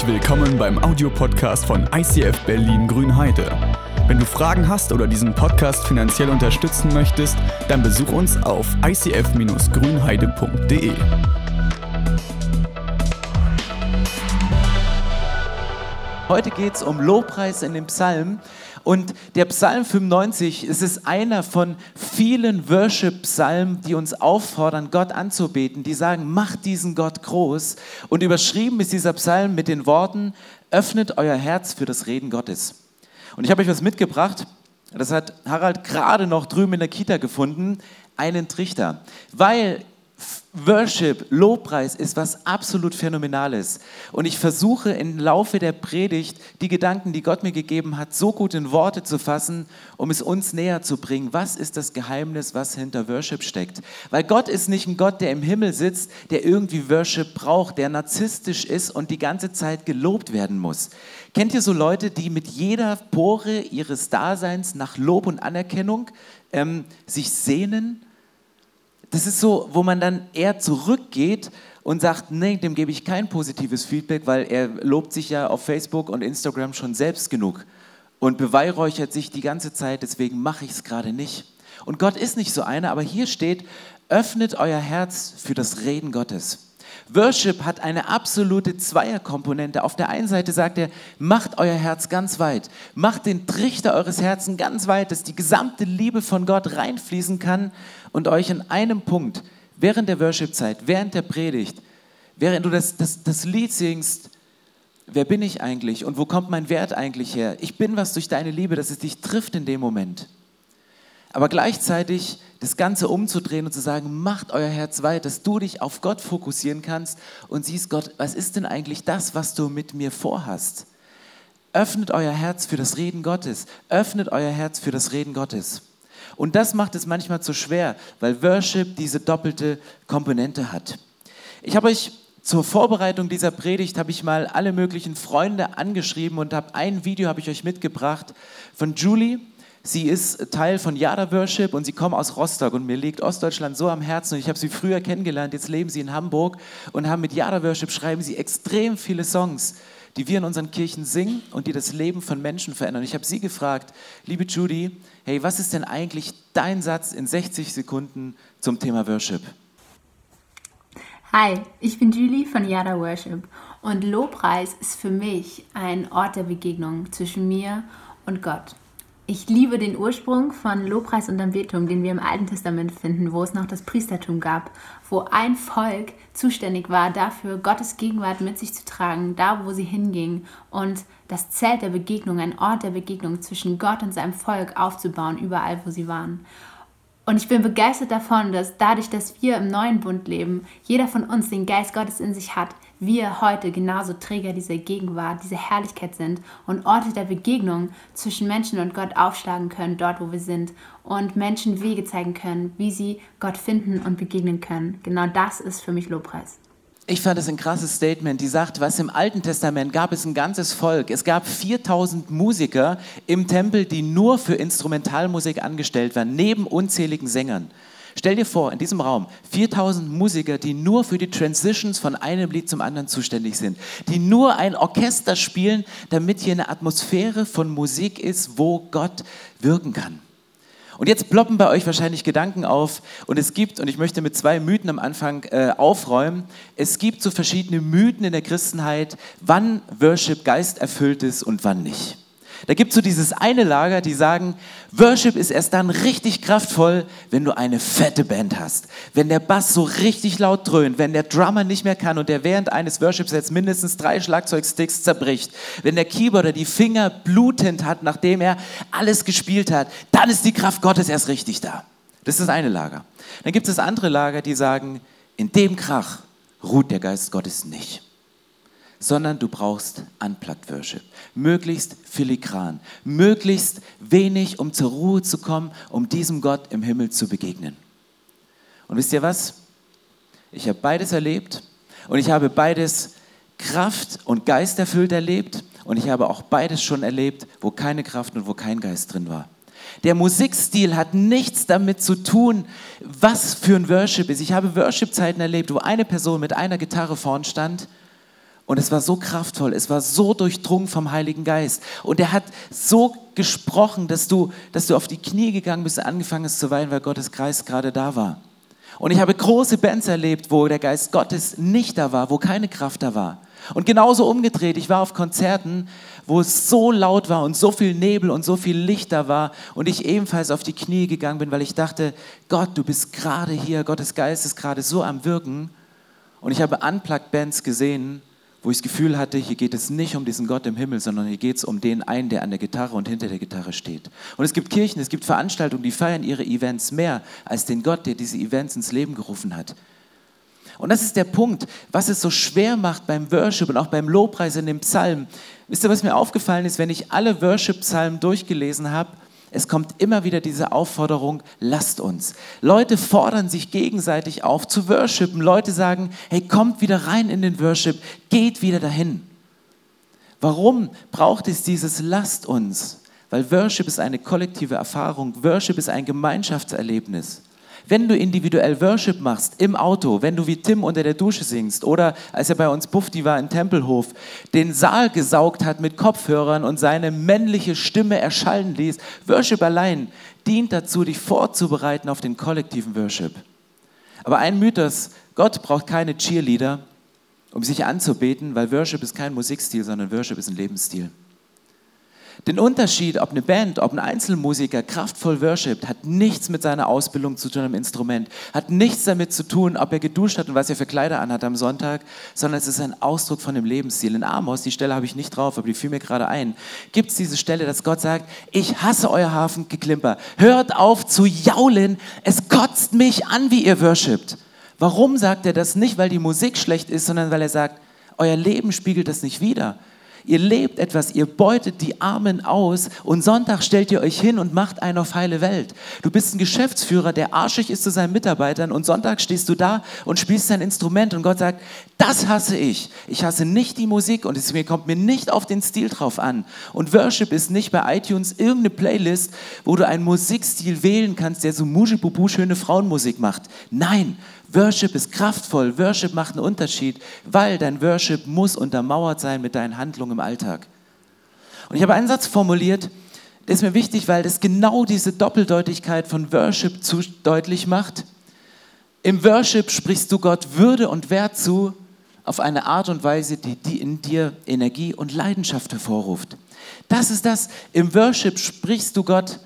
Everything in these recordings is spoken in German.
Herzlich willkommen beim Audiopodcast von ICF Berlin Grünheide. Wenn du Fragen hast oder diesen Podcast finanziell unterstützen möchtest, dann besuch uns auf icf-grünheide.de. Heute geht es um Lobpreis in dem Psalm. Und der Psalm 95, es ist einer von vielen Worship-Psalmen, die uns auffordern, Gott anzubeten, die sagen, macht diesen Gott groß. Und überschrieben ist dieser Psalm mit den Worten, öffnet euer Herz für das Reden Gottes. Und ich habe euch was mitgebracht, das hat Harald gerade noch drüben in der Kita gefunden, einen Trichter. Weil Worship, Lobpreis ist was absolut Phänomenales. Und ich versuche im Laufe der Predigt die Gedanken, die Gott mir gegeben hat, so gut in Worte zu fassen, um es uns näher zu bringen. Was ist das Geheimnis, was hinter Worship steckt? Weil Gott ist nicht ein Gott, der im Himmel sitzt, der irgendwie Worship braucht, der narzisstisch ist und die ganze Zeit gelobt werden muss. Kennt ihr so Leute, die mit jeder Pore ihres Daseins nach Lob und Anerkennung ähm, sich sehnen? Das ist so, wo man dann eher zurückgeht und sagt, nee, dem gebe ich kein positives Feedback, weil er lobt sich ja auf Facebook und Instagram schon selbst genug und beweihräuchert sich die ganze Zeit, deswegen mache ich es gerade nicht. Und Gott ist nicht so einer, aber hier steht, öffnet euer Herz für das Reden Gottes. Worship hat eine absolute Zweierkomponente. Auf der einen Seite sagt er, macht euer Herz ganz weit, macht den Trichter eures Herzens ganz weit, dass die gesamte Liebe von Gott reinfließen kann und euch in einem Punkt, während der Worship-Zeit, während der Predigt, während du das, das, das Lied singst, wer bin ich eigentlich und wo kommt mein Wert eigentlich her? Ich bin was durch deine Liebe, dass es dich trifft in dem Moment. Aber gleichzeitig das Ganze umzudrehen und zu sagen, macht euer Herz weit, dass du dich auf Gott fokussieren kannst und siehst, Gott, was ist denn eigentlich das, was du mit mir vorhast? Öffnet euer Herz für das Reden Gottes. Öffnet euer Herz für das Reden Gottes. Und das macht es manchmal zu schwer, weil Worship diese doppelte Komponente hat. Ich habe euch zur Vorbereitung dieser Predigt habe ich mal alle möglichen Freunde angeschrieben und habe ein Video habe ich euch mitgebracht von Julie. Sie ist Teil von Yada Worship und sie kommt aus Rostock und mir liegt Ostdeutschland so am Herzen und ich habe sie früher kennengelernt, jetzt leben sie in Hamburg und haben mit Yada Worship schreiben sie extrem viele Songs, die wir in unseren Kirchen singen und die das Leben von Menschen verändern. Ich habe sie gefragt, liebe Judy, hey, was ist denn eigentlich dein Satz in 60 Sekunden zum Thema Worship? Hi, ich bin Julie von Yada Worship und Lobpreis ist für mich ein Ort der Begegnung zwischen mir und Gott. Ich liebe den Ursprung von Lobpreis und Anbetung, den wir im Alten Testament finden, wo es noch das Priestertum gab, wo ein Volk zuständig war dafür, Gottes Gegenwart mit sich zu tragen, da wo sie hinging und das Zelt der Begegnung, ein Ort der Begegnung zwischen Gott und seinem Volk aufzubauen, überall wo sie waren. Und ich bin begeistert davon, dass dadurch, dass wir im neuen Bund leben, jeder von uns den Geist Gottes in sich hat, wir heute genauso Träger dieser Gegenwart, dieser Herrlichkeit sind und Orte der Begegnung zwischen Menschen und Gott aufschlagen können, dort wo wir sind und Menschen Wege zeigen können, wie sie Gott finden und begegnen können. Genau das ist für mich Lobpreis. Ich fand das ein krasses Statement. Die sagt, was im Alten Testament gab es ein ganzes Volk. Es gab 4000 Musiker im Tempel, die nur für Instrumentalmusik angestellt waren, neben unzähligen Sängern. Stell dir vor, in diesem Raum 4000 Musiker, die nur für die Transitions von einem Lied zum anderen zuständig sind, die nur ein Orchester spielen, damit hier eine Atmosphäre von Musik ist, wo Gott wirken kann. Und jetzt ploppen bei euch wahrscheinlich Gedanken auf und es gibt, und ich möchte mit zwei Mythen am Anfang äh, aufräumen, es gibt so verschiedene Mythen in der Christenheit, wann Worship geisterfüllt ist und wann nicht. Da gibt es so dieses eine Lager, die sagen, Worship ist erst dann richtig kraftvoll, wenn du eine fette Band hast. Wenn der Bass so richtig laut dröhnt, wenn der Drummer nicht mehr kann und der während eines Worship-Sets mindestens drei Schlagzeugsticks zerbricht, wenn der Keyboarder die Finger blutend hat, nachdem er alles gespielt hat, dann ist die Kraft Gottes erst richtig da. Das ist das eine Lager. Dann gibt es das andere Lager, die sagen, in dem Krach ruht der Geist Gottes nicht sondern du brauchst Unplugged Worship. Möglichst filigran, möglichst wenig, um zur Ruhe zu kommen, um diesem Gott im Himmel zu begegnen. Und wisst ihr was? Ich habe beides erlebt und ich habe beides Kraft und Geist erfüllt erlebt und ich habe auch beides schon erlebt, wo keine Kraft und wo kein Geist drin war. Der Musikstil hat nichts damit zu tun, was für ein Worship ist. Ich habe Worship-Zeiten erlebt, wo eine Person mit einer Gitarre vorn stand Und es war so kraftvoll, es war so durchdrungen vom Heiligen Geist. Und er hat so gesprochen, dass du, dass du auf die Knie gegangen bist und angefangen hast zu weinen, weil Gottes Geist gerade da war. Und ich habe große Bands erlebt, wo der Geist Gottes nicht da war, wo keine Kraft da war. Und genauso umgedreht, ich war auf Konzerten, wo es so laut war und so viel Nebel und so viel Licht da war und ich ebenfalls auf die Knie gegangen bin, weil ich dachte, Gott, du bist gerade hier, Gottes Geist ist gerade so am Wirken. Und ich habe Unplugged Bands gesehen, wo ich das Gefühl hatte, hier geht es nicht um diesen Gott im Himmel, sondern hier geht es um den einen, der an der Gitarre und hinter der Gitarre steht. Und es gibt Kirchen, es gibt Veranstaltungen, die feiern ihre Events mehr als den Gott, der diese Events ins Leben gerufen hat. Und das ist der Punkt, was es so schwer macht beim Worship und auch beim Lobpreis in dem Psalm. Wisst ihr, was mir aufgefallen ist, wenn ich alle Worship-Psalmen durchgelesen habe? Es kommt immer wieder diese Aufforderung, lasst uns. Leute fordern sich gegenseitig auf zu worshipen. Leute sagen, hey, kommt wieder rein in den Worship, geht wieder dahin. Warum braucht es dieses lasst uns? Weil Worship ist eine kollektive Erfahrung, Worship ist ein Gemeinschaftserlebnis. Wenn du individuell Worship machst im Auto, wenn du wie Tim unter der Dusche singst oder als er bei uns Bufti war im Tempelhof, den Saal gesaugt hat mit Kopfhörern und seine männliche Stimme erschallen ließ, Worship allein dient dazu, dich vorzubereiten auf den kollektiven Worship. Aber ein Mythos, Gott braucht keine Cheerleader, um sich anzubeten, weil Worship ist kein Musikstil, sondern Worship ist ein Lebensstil. Den Unterschied, ob eine Band, ob ein Einzelmusiker kraftvoll worshipt, hat nichts mit seiner Ausbildung zu tun am Instrument, hat nichts damit zu tun, ob er geduscht hat und was er für Kleider anhat am Sonntag, sondern es ist ein Ausdruck von dem Lebensstil. In Amos, die Stelle habe ich nicht drauf, aber die fiel mir gerade ein, gibt es diese Stelle, dass Gott sagt, ich hasse euer Hafengeklimper, hört auf zu jaulen, es kotzt mich an, wie ihr worshipt. Warum sagt er das? Nicht, weil die Musik schlecht ist, sondern weil er sagt, euer Leben spiegelt das nicht wider. Ihr lebt etwas, ihr beutet die Armen aus und Sonntag stellt ihr euch hin und macht einen auf heile Welt. Du bist ein Geschäftsführer, der arschig ist zu seinen Mitarbeitern und Sonntag stehst du da und spielst dein Instrument und Gott sagt, das hasse ich. Ich hasse nicht die Musik und es kommt mir nicht auf den Stil drauf an. Und Worship ist nicht bei iTunes irgendeine Playlist, wo du einen Musikstil wählen kannst, der so Mujibubu schöne Frauenmusik macht. Nein, Worship ist kraftvoll, Worship macht einen Unterschied, weil dein Worship muss untermauert sein mit deinen Handlungen im Alltag. Und ich habe einen Satz formuliert, der ist mir wichtig, weil das genau diese Doppeldeutigkeit von Worship zu deutlich macht. Im Worship sprichst du Gott Würde und Wert zu auf eine Art und Weise, die, die in dir Energie und Leidenschaft hervorruft. Das ist das. Im Worship sprichst du Gott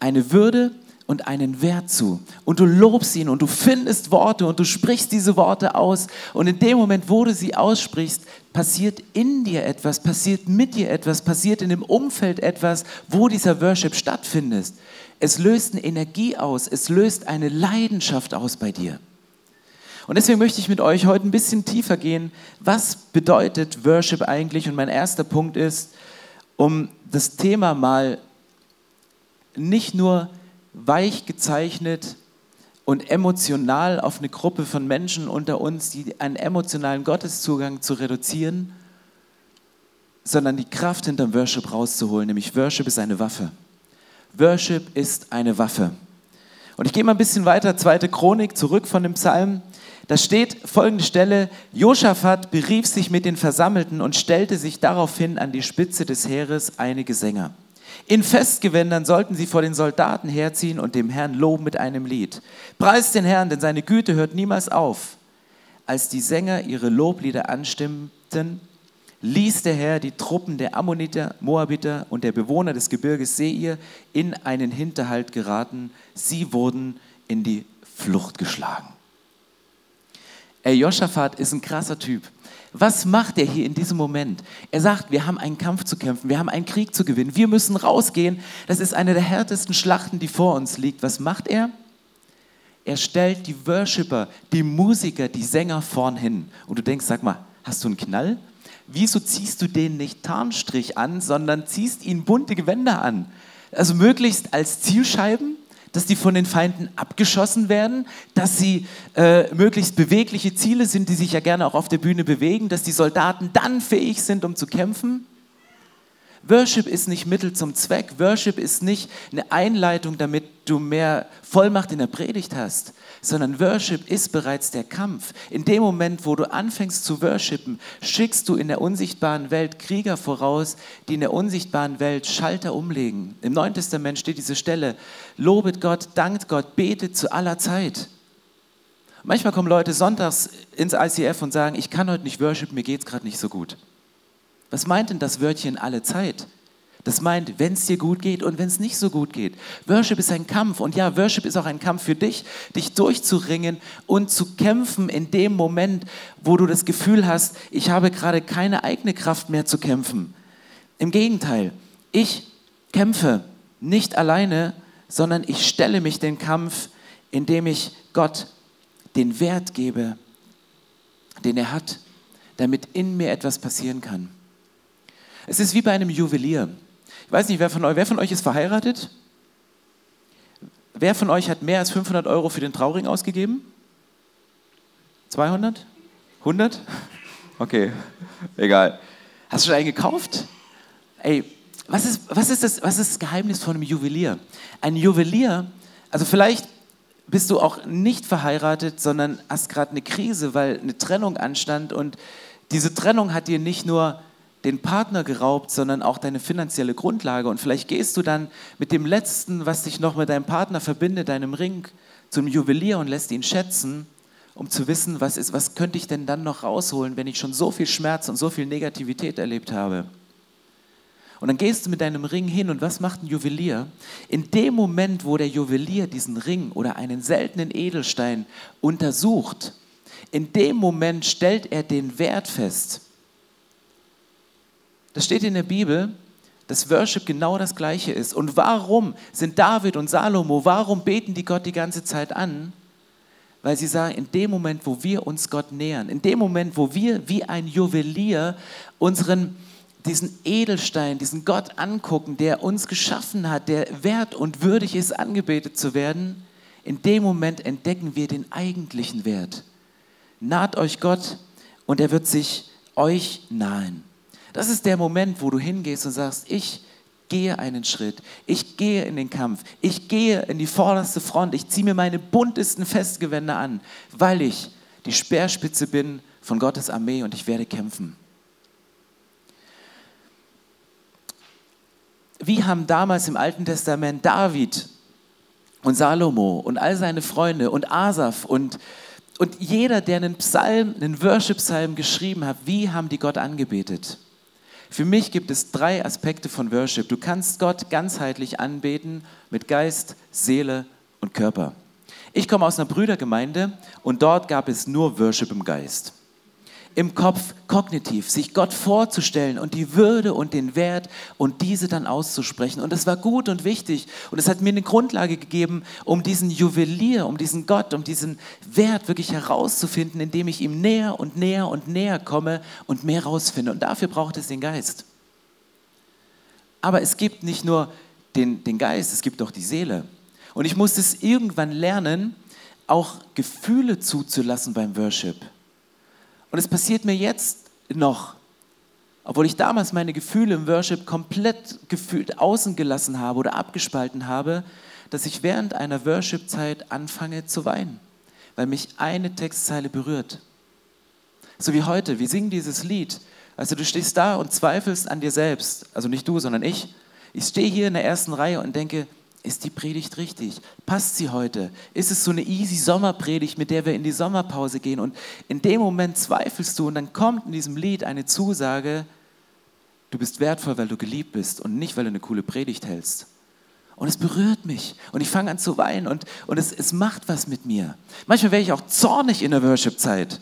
eine Würde und einen Wert zu. Und du lobst ihn und du findest Worte und du sprichst diese Worte aus. Und in dem Moment, wo du sie aussprichst, passiert in dir etwas, passiert mit dir etwas, passiert in dem Umfeld etwas, wo dieser Worship stattfindet. Es löst eine Energie aus, es löst eine Leidenschaft aus bei dir. Und deswegen möchte ich mit euch heute ein bisschen tiefer gehen. Was bedeutet Worship eigentlich? Und mein erster Punkt ist, um das Thema mal nicht nur weich gezeichnet und emotional auf eine Gruppe von Menschen unter uns, die einen emotionalen Gotteszugang zu reduzieren, sondern die Kraft hinterm Worship rauszuholen, nämlich Worship ist eine Waffe. Worship ist eine Waffe. Und ich gehe mal ein bisschen weiter, zweite Chronik, zurück von dem Psalm. Da steht folgende Stelle, Josaphat berief sich mit den Versammelten und stellte sich daraufhin an die Spitze des Heeres einige Sänger. In Festgewändern sollten sie vor den Soldaten herziehen und dem Herrn loben mit einem Lied. Preist den Herrn, denn seine Güte hört niemals auf. Als die Sänger ihre Loblieder anstimmten, ließ der Herr die Truppen der Ammoniter, Moabiter und der Bewohner des Gebirges Seir in einen Hinterhalt geraten. Sie wurden in die Flucht geschlagen. Ey, Joschafat ist ein krasser Typ. Was macht er hier in diesem Moment? Er sagt, wir haben einen Kampf zu kämpfen, wir haben einen Krieg zu gewinnen, wir müssen rausgehen. Das ist eine der härtesten Schlachten, die vor uns liegt. Was macht er? Er stellt die Worshipper, die Musiker, die Sänger vorn hin. Und du denkst, sag mal, hast du einen Knall? Wieso ziehst du denen nicht Tarnstrich an, sondern ziehst ihnen bunte Gewänder an? Also möglichst als Zielscheiben dass die von den Feinden abgeschossen werden, dass sie äh, möglichst bewegliche Ziele sind, die sich ja gerne auch auf der Bühne bewegen, dass die Soldaten dann fähig sind, um zu kämpfen. Worship ist nicht Mittel zum Zweck. Worship ist nicht eine Einleitung, damit du mehr Vollmacht in der Predigt hast, sondern Worship ist bereits der Kampf. In dem Moment, wo du anfängst zu worshipen, schickst du in der unsichtbaren Welt Krieger voraus, die in der unsichtbaren Welt Schalter umlegen. Im Neuen Testament steht diese Stelle, lobet Gott, dankt Gott, betet zu aller Zeit. Manchmal kommen Leute sonntags ins ICF und sagen, ich kann heute nicht worshipen, mir geht es gerade nicht so gut. Was meint denn das Wörtchen alle Zeit? Das meint, wenn es dir gut geht und wenn es nicht so gut geht. Worship ist ein Kampf und ja, Worship ist auch ein Kampf für dich, dich durchzuringen und zu kämpfen in dem Moment, wo du das Gefühl hast, ich habe gerade keine eigene Kraft mehr zu kämpfen. Im Gegenteil, ich kämpfe nicht alleine, sondern ich stelle mich den Kampf, indem ich Gott den Wert gebe, den er hat, damit in mir etwas passieren kann. Es ist wie bei einem Juwelier. Ich weiß nicht, wer von euch, wer von euch ist verheiratet? Wer von euch hat mehr als 500 Euro für den Trauring ausgegeben? 200? 100? Okay, egal. Hast du schon einen gekauft? Ey, was ist, was ist, das, was ist das Geheimnis von einem Juwelier? Ein Juwelier, also vielleicht bist du auch nicht verheiratet, sondern hast gerade eine Krise, weil eine Trennung anstand und diese Trennung hat dir nicht nur den Partner geraubt, sondern auch deine finanzielle Grundlage. Und vielleicht gehst du dann mit dem Letzten, was dich noch mit deinem Partner verbindet, deinem Ring, zum Juwelier und lässt ihn schätzen, um zu wissen, was, ist, was könnte ich denn dann noch rausholen, wenn ich schon so viel Schmerz und so viel Negativität erlebt habe. Und dann gehst du mit deinem Ring hin und was macht ein Juwelier? In dem Moment, wo der Juwelier diesen Ring oder einen seltenen Edelstein untersucht, in dem Moment stellt er den Wert fest. Das steht in der Bibel, dass Worship genau das Gleiche ist. Und warum sind David und Salomo, warum beten die Gott die ganze Zeit an? Weil sie sagen, in dem Moment, wo wir uns Gott nähern, in dem Moment, wo wir wie ein Juwelier unseren, diesen Edelstein, diesen Gott angucken, der uns geschaffen hat, der wert und würdig ist, angebetet zu werden, in dem Moment entdecken wir den eigentlichen Wert. Naht euch Gott und er wird sich euch nahen. Das ist der Moment, wo du hingehst und sagst, ich gehe einen Schritt, ich gehe in den Kampf, ich gehe in die vorderste Front, ich ziehe mir meine buntesten Festgewände an, weil ich die Speerspitze bin von Gottes Armee und ich werde kämpfen. Wie haben damals im Alten Testament David und Salomo und all seine Freunde und Asaf und, und jeder, der einen Psalm, einen Worship-Psalm geschrieben hat, wie haben die Gott angebetet? Für mich gibt es drei Aspekte von Worship. Du kannst Gott ganzheitlich anbeten mit Geist, Seele und Körper. Ich komme aus einer Brüdergemeinde und dort gab es nur Worship im Geist im Kopf kognitiv, sich Gott vorzustellen und die Würde und den Wert und diese dann auszusprechen. Und das war gut und wichtig. Und es hat mir eine Grundlage gegeben, um diesen Juwelier, um diesen Gott, um diesen Wert wirklich herauszufinden, indem ich ihm näher und näher und näher komme und mehr rausfinde. Und dafür braucht es den Geist. Aber es gibt nicht nur den, den Geist, es gibt auch die Seele. Und ich musste es irgendwann lernen, auch Gefühle zuzulassen beim Worship. Und es passiert mir jetzt noch, obwohl ich damals meine Gefühle im Worship komplett gefühlt außen gelassen habe oder abgespalten habe, dass ich während einer Worship-Zeit anfange zu weinen, weil mich eine Textzeile berührt. So wie heute, wir singen dieses Lied. Also du stehst da und zweifelst an dir selbst, also nicht du, sondern ich. Ich stehe hier in der ersten Reihe und denke, ist die Predigt richtig? Passt sie heute? Ist es so eine easy Sommerpredigt, mit der wir in die Sommerpause gehen? Und in dem Moment zweifelst du und dann kommt in diesem Lied eine Zusage, du bist wertvoll, weil du geliebt bist und nicht, weil du eine coole Predigt hältst. Und es berührt mich und ich fange an zu weinen und, und es, es macht was mit mir. Manchmal wäre ich auch zornig in der Worship-Zeit.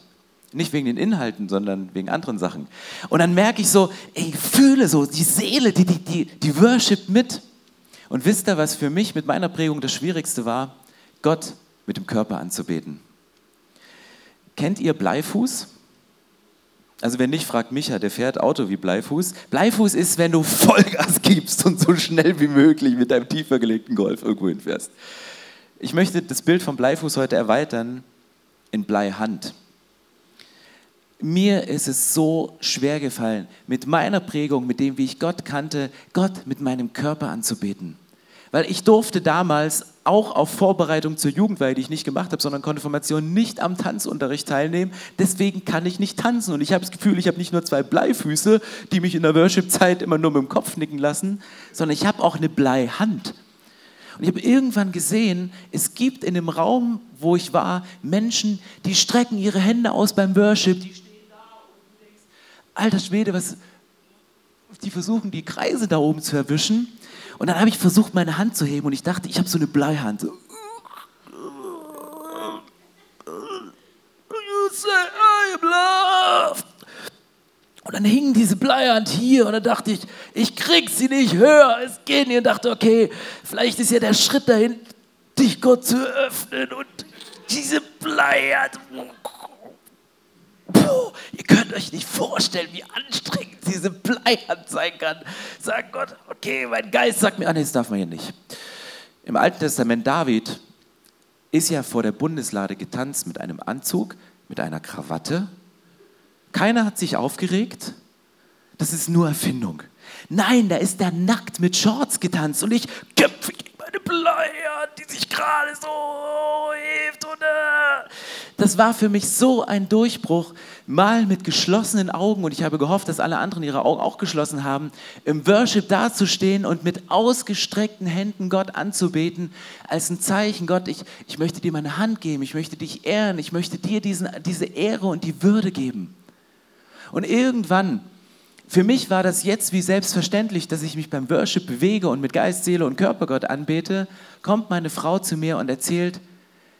Nicht wegen den Inhalten, sondern wegen anderen Sachen. Und dann merke ich so, ey, fühle so die Seele, die, die, die, die Worship mit. Und wisst ihr, was für mich mit meiner Prägung das Schwierigste war? Gott mit dem Körper anzubeten. Kennt ihr Bleifuß? Also wenn nicht, fragt Micha, der fährt Auto wie Bleifuß. Bleifuß ist, wenn du Vollgas gibst und so schnell wie möglich mit deinem tiefer gelegten Golf irgendwo hinfährst. Ich möchte das Bild vom Bleifuß heute erweitern in Bleihand. mir ist es so schwer gefallen, mit meiner Prägung, mit dem, wie ich Gott kannte, Gott mit meinem Körper anzubeten. Weil ich durfte damals auch auf Vorbereitung zur Jugendweihe, die ich nicht gemacht habe, sondern Konfirmation, nicht am Tanzunterricht teilnehmen. Deswegen kann ich nicht tanzen. Und ich habe das Gefühl, ich habe nicht nur zwei Bleifüße, die mich in der Worship-Zeit immer nur mit dem Kopf nicken lassen, sondern ich habe auch eine Bleihand. Und ich habe irgendwann gesehen, es gibt in dem Raum, wo ich war, Menschen, die strecken ihre Hände aus beim Worship. Die stehen da und alter Schwede, was, die versuchen die Kreise da oben zu erwischen. Und dann habe ich versucht, meine Hand zu heben und ich dachte, ich habe so eine Bleihand. So. Und dann hing diese Bleihand hier und dann dachte ich, ich krieg sie nicht höher. Es geht nicht. Und dachte, okay, vielleicht ist ja der Schritt dahin, dich Gott zu öffnen und diese Bleihand. Puh, könnt euch nicht vorstellen, wie anstrengend diese Bleihand sein kann. Sagt Gott, okay, mein Geist sagt mir, ah, nee, das darf man hier nicht. Im Alten Testament David ist ja vor der Bundeslade getanzt mit einem Anzug, mit einer Krawatte. Keiner hat sich aufgeregt. Das ist nur Erfindung. Nein, da ist der nackt mit Shorts getanzt und ich meine Bleier, die sich gerade so hebt. Und. Das war für mich so ein Durchbruch, mal mit geschlossenen Augen, und ich habe gehofft, dass alle anderen ihre Augen auch geschlossen haben, im Worship dazustehen und mit ausgestreckten Händen Gott anzubeten, als ein Zeichen, Gott, ich, ich möchte dir meine Hand geben, ich möchte dich ehren, ich möchte dir diesen, diese Ehre und die Würde geben. Und irgendwann für mich war das jetzt wie selbstverständlich, dass ich mich beim Worship bewege und mit Geist, Seele und Körper Gott anbete. Kommt meine Frau zu mir und erzählt,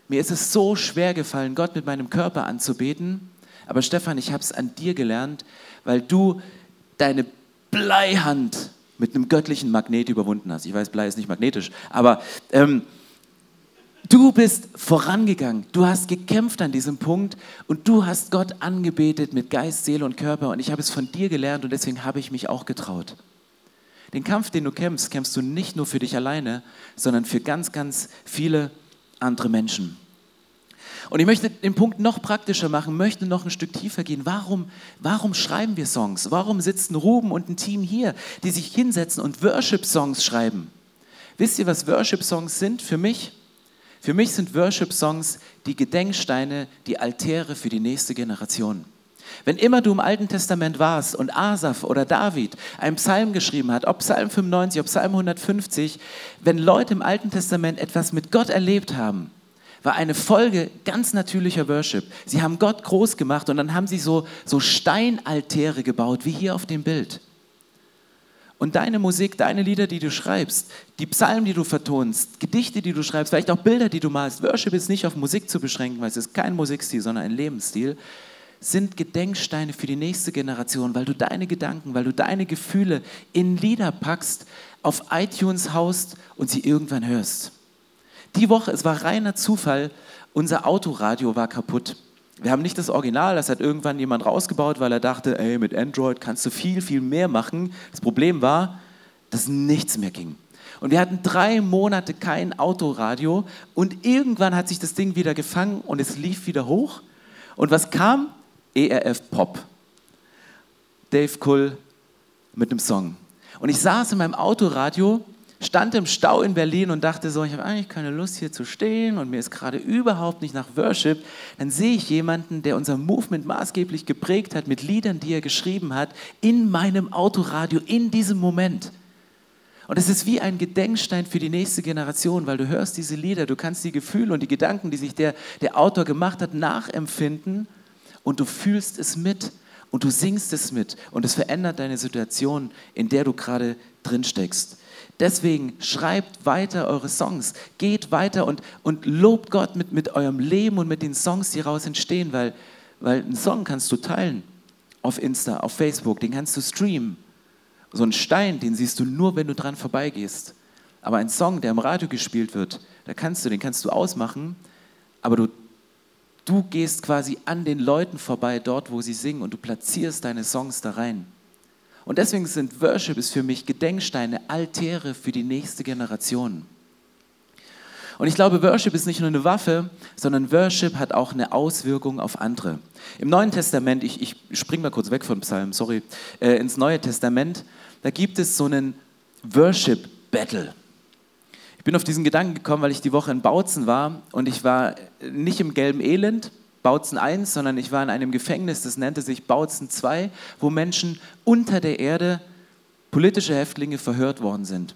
mir ist es so schwer gefallen, Gott mit meinem Körper anzubeten. Aber Stefan, ich habe es an dir gelernt, weil du deine Bleihand mit einem göttlichen Magnet überwunden hast. Ich weiß, Blei ist nicht magnetisch, aber ähm, Du bist vorangegangen, du hast gekämpft an diesem Punkt und du hast Gott angebetet mit Geist, Seele und Körper und ich habe es von dir gelernt und deswegen habe ich mich auch getraut. Den Kampf, den du kämpfst, kämpfst du nicht nur für dich alleine, sondern für ganz, ganz viele andere Menschen. Und ich möchte den Punkt noch praktischer machen, möchte noch ein Stück tiefer gehen. Warum, warum schreiben wir Songs? Warum sitzen Ruben und ein Team hier, die sich hinsetzen und Worship-Songs schreiben? Wisst ihr, was Worship-Songs sind für mich? Für mich sind Worship-Songs die Gedenksteine, die Altäre für die nächste Generation. Wenn immer du im Alten Testament warst und Asaf oder David einen Psalm geschrieben hat, ob Psalm 95, ob Psalm 150, wenn Leute im Alten Testament etwas mit Gott erlebt haben, war eine Folge ganz natürlicher Worship. Sie haben Gott groß gemacht und dann haben sie so, so Steinaltäre gebaut, wie hier auf dem Bild. Und deine Musik, deine Lieder, die du schreibst, die Psalmen, die du vertonst, Gedichte, die du schreibst, vielleicht auch Bilder, die du malst, Worship ist nicht auf Musik zu beschränken, weil es ist kein Musikstil, sondern ein Lebensstil, sind Gedenksteine für die nächste Generation, weil du deine Gedanken, weil du deine Gefühle in Lieder packst, auf iTunes haust und sie irgendwann hörst. Die Woche, es war reiner Zufall, unser Autoradio war kaputt. Wir haben nicht das Original, das hat irgendwann jemand rausgebaut, weil er dachte, ey, mit Android kannst du viel, viel mehr machen. Das Problem war, dass nichts mehr ging. Und wir hatten drei Monate kein Autoradio und irgendwann hat sich das Ding wieder gefangen und es lief wieder hoch. Und was kam? ERF Pop. Dave Kull mit einem Song. Und ich saß in meinem Autoradio stand im Stau in Berlin und dachte so, ich habe eigentlich keine Lust hier zu stehen und mir ist gerade überhaupt nicht nach Worship, dann sehe ich jemanden, der unser Movement maßgeblich geprägt hat mit Liedern, die er geschrieben hat, in meinem Autoradio in diesem Moment. Und es ist wie ein Gedenkstein für die nächste Generation, weil du hörst diese Lieder, du kannst die Gefühle und die Gedanken, die sich der, der Autor gemacht hat, nachempfinden und du fühlst es mit und du singst es mit und es verändert deine Situation, in der du gerade drin steckst. Deswegen schreibt weiter eure Songs, geht weiter und, und lobt Gott mit, mit eurem Leben und mit den Songs, die daraus entstehen, weil, weil einen Song kannst du teilen auf Insta, auf Facebook, den kannst du streamen. So einen Stein, den siehst du nur, wenn du dran vorbeigehst. Aber ein Song, der im Radio gespielt wird, da kannst du, den kannst du ausmachen, aber du, du gehst quasi an den Leuten vorbei, dort, wo sie singen, und du platzierst deine Songs da rein. Und deswegen sind Worship ist für mich Gedenksteine, Altäre für die nächste Generation. Und ich glaube, Worship ist nicht nur eine Waffe, sondern Worship hat auch eine Auswirkung auf andere. Im Neuen Testament, ich, ich spring mal kurz weg von Psalm, sorry, äh, ins Neue Testament, da gibt es so einen Worship Battle. Ich bin auf diesen Gedanken gekommen, weil ich die Woche in Bautzen war und ich war nicht im gelben Elend, Bautzen 1, sondern ich war in einem Gefängnis, das nannte sich Bautzen 2, wo Menschen unter der Erde, politische Häftlinge, verhört worden sind.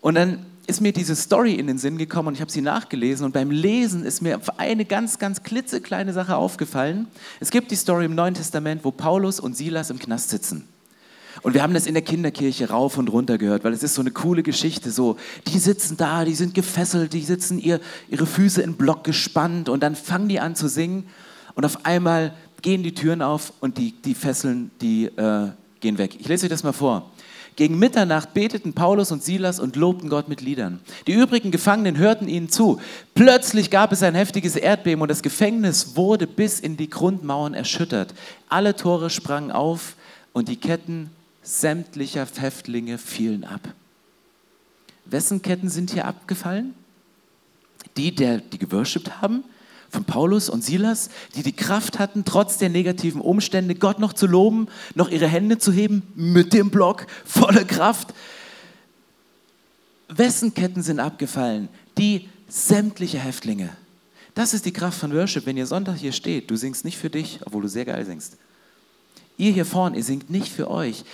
Und dann ist mir diese Story in den Sinn gekommen und ich habe sie nachgelesen und beim Lesen ist mir eine ganz, ganz klitzekleine Sache aufgefallen. Es gibt die Story im Neuen Testament, wo Paulus und Silas im Knast sitzen. Und wir haben das in der Kinderkirche rauf und runter gehört, weil es ist so eine coole Geschichte. So, die sitzen da, die sind gefesselt, die sitzen ihr, ihre Füße in Block gespannt und dann fangen die an zu singen und auf einmal gehen die Türen auf und die, die Fesseln, die äh, gehen weg. Ich lese euch das mal vor. Gegen Mitternacht beteten Paulus und Silas und lobten Gott mit Liedern. Die übrigen Gefangenen hörten ihnen zu. Plötzlich gab es ein heftiges Erdbeben und das Gefängnis wurde bis in die Grundmauern erschüttert. Alle Tore sprangen auf und die Ketten sämtlicher Häftlinge fielen ab. Wessen Ketten sind hier abgefallen? Die, der, die geworshipped haben, von Paulus und Silas, die die Kraft hatten, trotz der negativen Umstände Gott noch zu loben, noch ihre Hände zu heben mit dem Block voller Kraft. Wessen Ketten sind abgefallen? Die sämtliche Häftlinge. Das ist die Kraft von Worship. Wenn ihr Sonntag hier steht, du singst nicht für dich, obwohl du sehr geil singst. Ihr hier vorne, ihr singt nicht für euch.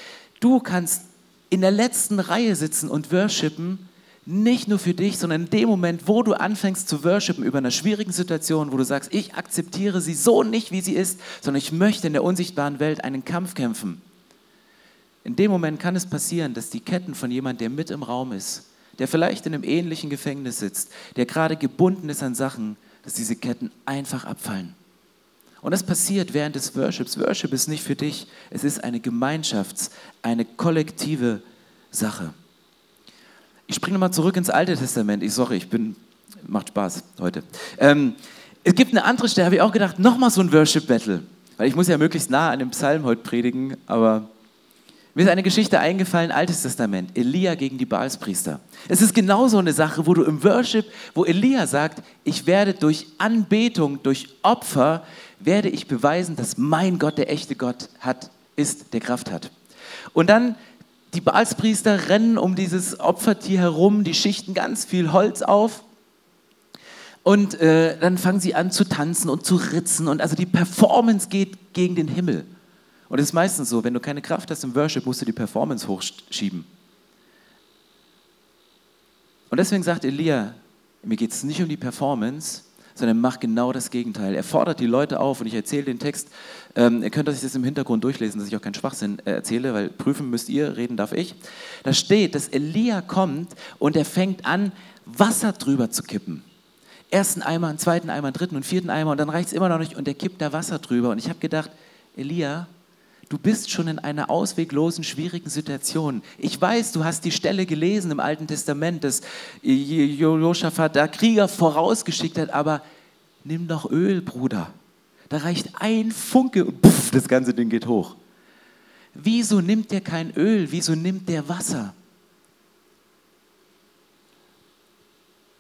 Du kannst in der letzten Reihe sitzen und worshipen, nicht nur für dich, sondern in dem Moment, wo du anfängst zu worshipen über einer schwierigen Situation, wo du sagst, ich akzeptiere sie so nicht, wie sie ist, sondern ich möchte in der unsichtbaren Welt einen Kampf kämpfen. In dem Moment kann es passieren, dass die Ketten von jemand, der mit im Raum ist, der vielleicht in einem ähnlichen Gefängnis sitzt, der gerade gebunden ist an Sachen, dass diese Ketten einfach abfallen. Und das passiert während des Worships. Worship ist nicht für dich, es ist eine Gemeinschafts-, eine kollektive Sache. Ich springe nochmal zurück ins Alte Testament. Ich sorry, ich bin, macht Spaß heute. Ähm, es gibt eine andere Stelle, habe ich auch gedacht, nochmal so ein Worship Battle. Weil ich muss ja möglichst nah an dem Psalm heute predigen, aber mir ist eine Geschichte eingefallen, Altes Testament, Elia gegen die Baalspriester. Es ist genau so eine Sache, wo du im Worship, wo Elia sagt, ich werde durch Anbetung, durch Opfer, werde ich beweisen, dass mein Gott der echte Gott hat, ist, der Kraft hat. Und dann die Baalspriester rennen um dieses Opfertier herum, die schichten ganz viel Holz auf und äh, dann fangen sie an zu tanzen und zu ritzen und also die Performance geht gegen den Himmel. Und es ist meistens so, wenn du keine Kraft hast im Worship, musst du die Performance hochschieben. Und deswegen sagt Elia, mir geht es nicht um die Performance, sondern macht genau das Gegenteil. Er fordert die Leute auf und ich erzähle den Text. Ähm, ihr könnt euch das im Hintergrund durchlesen, dass ich auch keinen Schwachsinn äh, erzähle, weil prüfen müsst ihr, reden darf ich. Da steht, dass Elia kommt und er fängt an, Wasser drüber zu kippen. Ersten Eimer, einen zweiten Eimer, einen dritten und vierten Eimer und dann reicht es immer noch nicht und er kippt da Wasser drüber. Und ich habe gedacht, Elia, Du bist schon in einer ausweglosen, schwierigen Situation. Ich weiß, du hast die Stelle gelesen im Alten Testament, dass Josaphat da Krieger vorausgeschickt hat, aber nimm doch Öl, Bruder. Da reicht ein Funke und puff, das ganze Ding geht hoch. Wieso nimmt der kein Öl? Wieso nimmt der Wasser?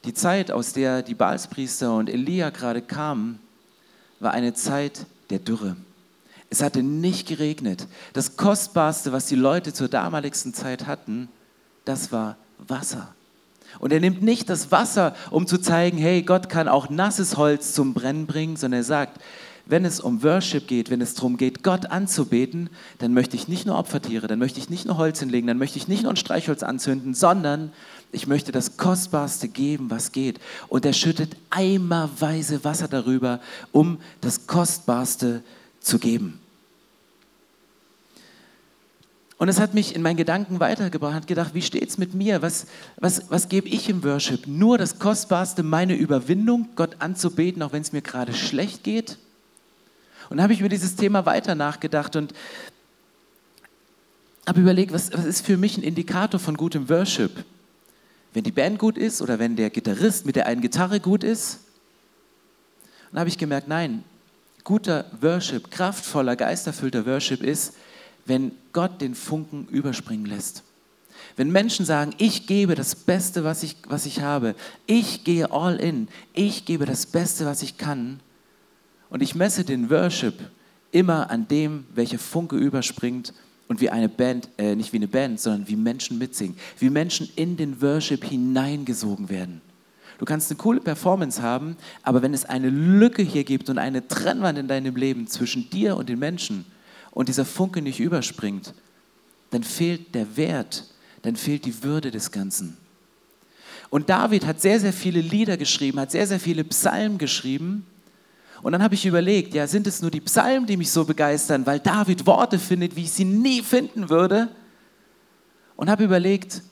Die Zeit, aus der die Baalspriester und Elia gerade kamen, war eine Zeit der Dürre. Es hatte nicht geregnet. Das Kostbarste, was die Leute zur damaligsten Zeit hatten, das war Wasser. Und er nimmt nicht das Wasser, um zu zeigen, hey, Gott kann auch nasses Holz zum Brennen bringen, sondern er sagt, wenn es um Worship geht, wenn es darum geht, Gott anzubeten, dann möchte ich nicht nur Opfertiere, dann möchte ich nicht nur Holz hinlegen, dann möchte ich nicht nur ein Streichholz anzünden, sondern ich möchte das Kostbarste geben, was geht. Und er schüttet eimerweise Wasser darüber, um das Kostbarste zu geben. Und es hat mich in meinen Gedanken weitergebracht, hat gedacht, wie steht es mit mir? Was, was, was gebe ich im Worship? Nur das Kostbarste, meine Überwindung, Gott anzubeten, auch wenn es mir gerade schlecht geht? Und habe ich über dieses Thema weiter nachgedacht und habe überlegt, was, was ist für mich ein Indikator von gutem Worship? Wenn die Band gut ist oder wenn der Gitarrist mit der einen Gitarre gut ist? Und habe ich gemerkt, nein, guter Worship, kraftvoller, geisterfüllter Worship ist, wenn Gott den Funken überspringen lässt. Wenn Menschen sagen, ich gebe das Beste, was ich, was ich habe, ich gehe all in, ich gebe das Beste, was ich kann und ich messe den Worship immer an dem, welcher Funke überspringt und wie eine Band, äh, nicht wie eine Band, sondern wie Menschen mitsingen, wie Menschen in den Worship hineingesogen werden. Du kannst eine coole Performance haben, aber wenn es eine Lücke hier gibt und eine Trennwand in deinem Leben zwischen dir und den Menschen und dieser Funke nicht überspringt, dann fehlt der Wert, dann fehlt die Würde des Ganzen. Und David hat sehr, sehr viele Lieder geschrieben, hat sehr, sehr viele Psalmen geschrieben. Und dann habe ich überlegt, ja, sind es nur die Psalmen, die mich so begeistern, weil David Worte findet, wie ich sie nie finden würde? Und habe überlegt,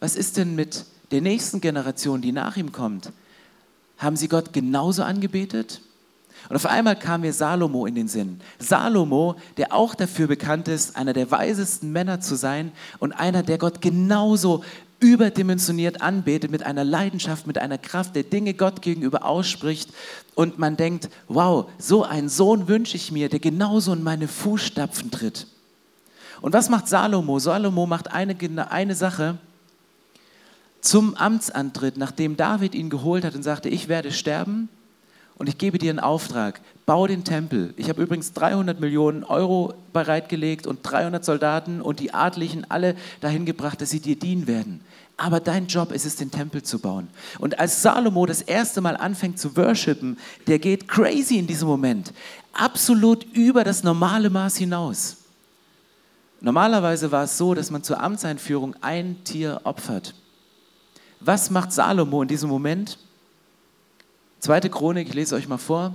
was ist denn mit der nächsten Generation, die nach ihm kommt? Haben sie Gott genauso angebetet? Und auf einmal kam mir Salomo in den Sinn. Salomo, der auch dafür bekannt ist, einer der weisesten Männer zu sein und einer, der Gott genauso überdimensioniert anbetet, mit einer Leidenschaft, mit einer Kraft, der Dinge Gott gegenüber ausspricht. Und man denkt, wow, so einen Sohn wünsche ich mir, der genauso in meine Fußstapfen tritt. Und was macht Salomo? Salomo macht eine, eine Sache, zum Amtsantritt, nachdem David ihn geholt hat und sagte, ich werde sterben, und ich gebe dir einen Auftrag, bau den Tempel. Ich habe übrigens 300 Millionen Euro bereitgelegt und 300 Soldaten und die Adligen alle dahin gebracht, dass sie dir dienen werden. Aber dein Job ist es, den Tempel zu bauen. Und als Salomo das erste Mal anfängt zu worshipen, der geht crazy in diesem Moment. Absolut über das normale Maß hinaus. Normalerweise war es so, dass man zur Amtseinführung ein Tier opfert. Was macht Salomo in diesem Moment? Zweite Chronik, ich lese euch mal vor.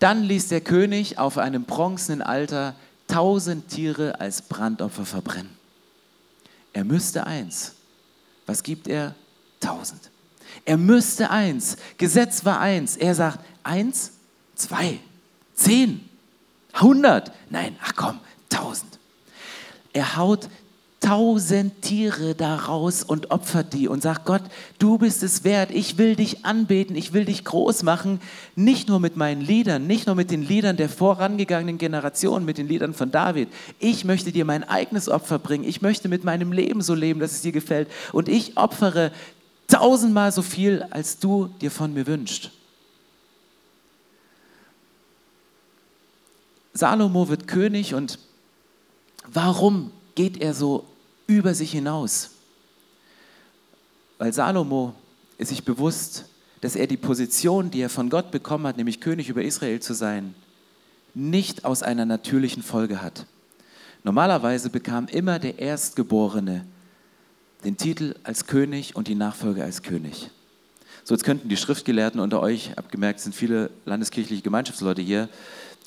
Dann ließ der König auf einem bronzenen Alter tausend Tiere als Brandopfer verbrennen. Er müsste eins. Was gibt er? Tausend. Er müsste eins. Gesetz war eins. Er sagt eins, zwei, zehn, hundert. Nein, ach komm, tausend. Er haut tausend Tiere daraus und opfert die und sagt, Gott, du bist es wert, ich will dich anbeten, ich will dich groß machen, nicht nur mit meinen Liedern, nicht nur mit den Liedern der vorangegangenen Generation, mit den Liedern von David. Ich möchte dir mein eigenes Opfer bringen, ich möchte mit meinem Leben so leben, dass es dir gefällt. Und ich opfere tausendmal so viel, als du dir von mir wünschst. Salomo wird König und warum geht er so über sich hinaus. Weil Salomo ist sich bewusst, dass er die Position, die er von Gott bekommen hat, nämlich König über Israel zu sein, nicht aus einer natürlichen Folge hat. Normalerweise bekam immer der Erstgeborene den Titel als König und die Nachfolge als König. So, jetzt könnten die Schriftgelehrten unter euch, abgemerkt sind viele landeskirchliche Gemeinschaftsleute hier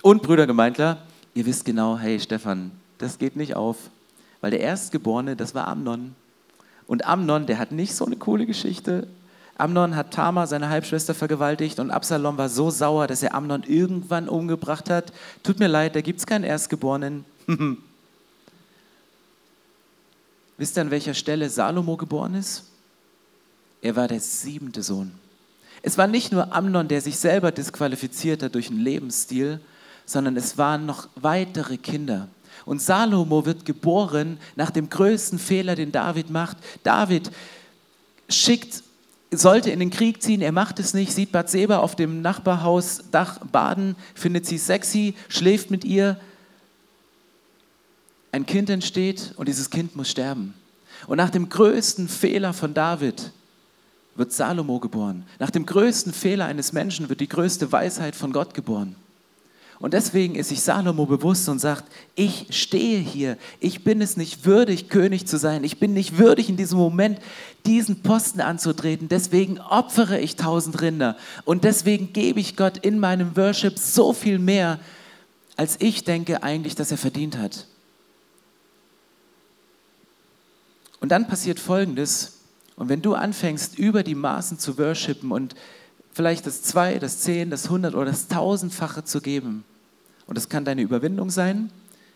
und Brüdergemeindler, ihr wisst genau, hey Stefan, das geht nicht auf. Weil der Erstgeborene, das war Amnon. Und Amnon, der hat nicht so eine coole Geschichte. Amnon hat Tamar, seine Halbschwester, vergewaltigt und Absalom war so sauer, dass er Amnon irgendwann umgebracht hat. Tut mir leid, da gibt es keinen Erstgeborenen. Wisst ihr, an welcher Stelle Salomo geboren ist? Er war der siebente Sohn. Es war nicht nur Amnon, der sich selber disqualifiziert hat durch einen Lebensstil, sondern es waren noch weitere Kinder. Und Salomo wird geboren nach dem größten Fehler, den David macht. David schickt, sollte in den Krieg ziehen, er macht es nicht, sieht Bathseba auf dem Nachbarhausdach baden, findet sie sexy, schläft mit ihr. Ein Kind entsteht und dieses Kind muss sterben. Und nach dem größten Fehler von David wird Salomo geboren. Nach dem größten Fehler eines Menschen wird die größte Weisheit von Gott geboren. Und deswegen ist sich Salomo bewusst und sagt, ich stehe hier, ich bin es nicht würdig, König zu sein, ich bin nicht würdig in diesem Moment, diesen Posten anzutreten, deswegen opfere ich tausend Rinder. Und deswegen gebe ich Gott in meinem Worship so viel mehr, als ich denke eigentlich, dass er verdient hat. Und dann passiert Folgendes, und wenn du anfängst, über die Maßen zu worshipen und vielleicht das zwei, das zehn, das hundert oder das tausendfache zu geben. Und das kann deine Überwindung sein.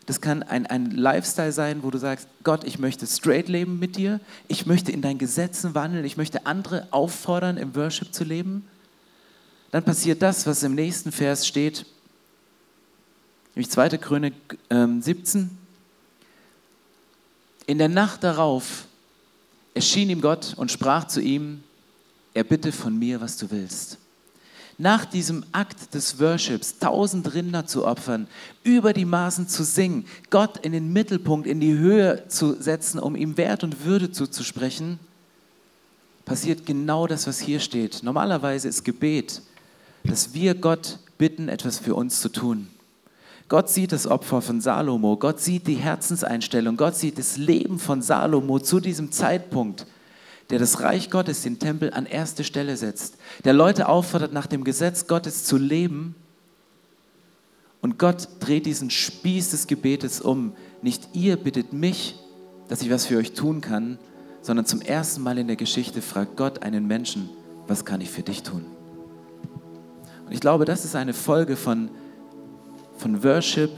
Das kann ein, ein Lifestyle sein, wo du sagst, Gott, ich möchte straight leben mit dir. Ich möchte in deinen Gesetzen wandeln. Ich möchte andere auffordern, im Worship zu leben. Dann passiert das, was im nächsten Vers steht. Nämlich 2. Chronik ähm, 17. In der Nacht darauf erschien ihm Gott und sprach zu ihm, er bitte von mir, was du willst. Nach diesem Akt des Worships, tausend Rinder zu opfern, über die Maßen zu singen, Gott in den Mittelpunkt, in die Höhe zu setzen, um ihm Wert und Würde zuzusprechen, passiert genau das, was hier steht. Normalerweise ist Gebet, dass wir Gott bitten, etwas für uns zu tun. Gott sieht das Opfer von Salomo, Gott sieht die Herzenseinstellung, Gott sieht das Leben von Salomo zu diesem Zeitpunkt, der das Reich Gottes, den Tempel an erste Stelle setzt, der Leute auffordert, nach dem Gesetz Gottes zu leben. Und Gott dreht diesen Spieß des Gebetes um. Nicht ihr bittet mich, dass ich was für euch tun kann, sondern zum ersten Mal in der Geschichte fragt Gott einen Menschen, was kann ich für dich tun? Und ich glaube, das ist eine Folge von, von Worship,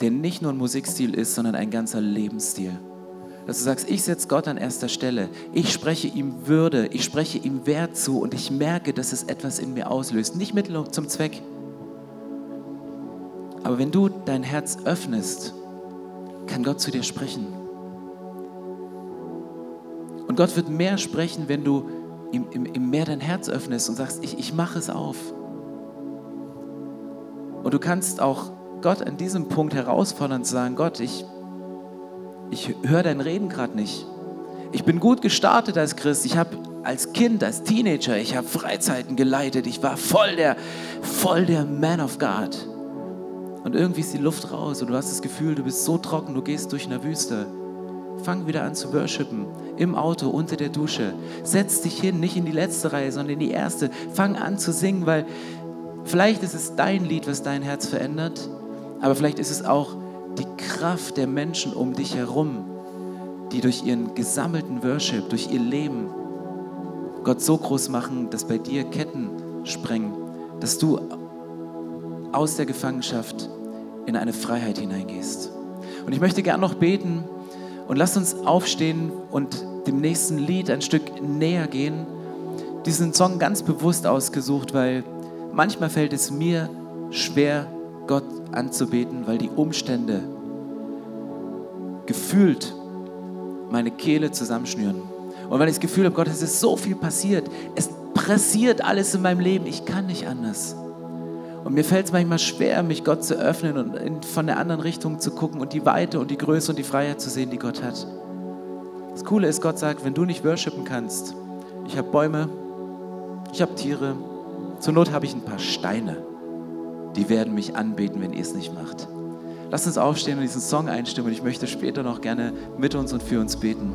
der nicht nur ein Musikstil ist, sondern ein ganzer Lebensstil. Dass du sagst, ich setze Gott an erster Stelle, ich spreche ihm Würde, ich spreche ihm Wert zu und ich merke, dass es etwas in mir auslöst. Nicht Mittel zum Zweck. Aber wenn du dein Herz öffnest, kann Gott zu dir sprechen. Und Gott wird mehr sprechen, wenn du ihm, ihm, ihm mehr dein Herz öffnest und sagst, ich, ich mache es auf. Und du kannst auch Gott an diesem Punkt herausfordern und sagen, Gott, ich, ich höre dein Reden gerade nicht. Ich bin gut gestartet als Christ. Ich habe als Kind, als Teenager, ich habe Freizeiten geleitet. Ich war voll der, voll der Man of God. Und irgendwie ist die Luft raus und du hast das Gefühl, du bist so trocken, du gehst durch eine Wüste. Fang wieder an zu worshipen. Im Auto, unter der Dusche. Setz dich hin, nicht in die letzte Reihe, sondern in die erste. Fang an zu singen, weil vielleicht ist es dein Lied, was dein Herz verändert. Aber vielleicht ist es auch die Kraft der Menschen um dich herum, die durch ihren gesammelten Worship, durch ihr Leben Gott so groß machen, dass bei dir Ketten sprengen, dass du aus der Gefangenschaft in eine Freiheit hineingehst. Und ich möchte gern noch beten und lass uns aufstehen und dem nächsten Lied ein Stück näher gehen. Diesen Song ganz bewusst ausgesucht, weil manchmal fällt es mir schwer, Gott anzubeten, weil die Umstände gefühlt meine Kehle zusammenschnüren. Und weil ich das Gefühl habe, Gott, es ist so viel passiert. Es pressiert alles in meinem Leben. Ich kann nicht anders. Und mir fällt es manchmal schwer, mich Gott zu öffnen und in, von der anderen Richtung zu gucken und die Weite und die Größe und die Freiheit zu sehen, die Gott hat. Das Coole ist, Gott sagt, wenn du nicht worshipen kannst, ich habe Bäume, ich habe Tiere, zur Not habe ich ein paar Steine, die werden mich anbeten, wenn ihr es nicht macht. Lasst uns aufstehen und diesen Song einstimmen ich möchte später noch gerne mit uns und für uns beten.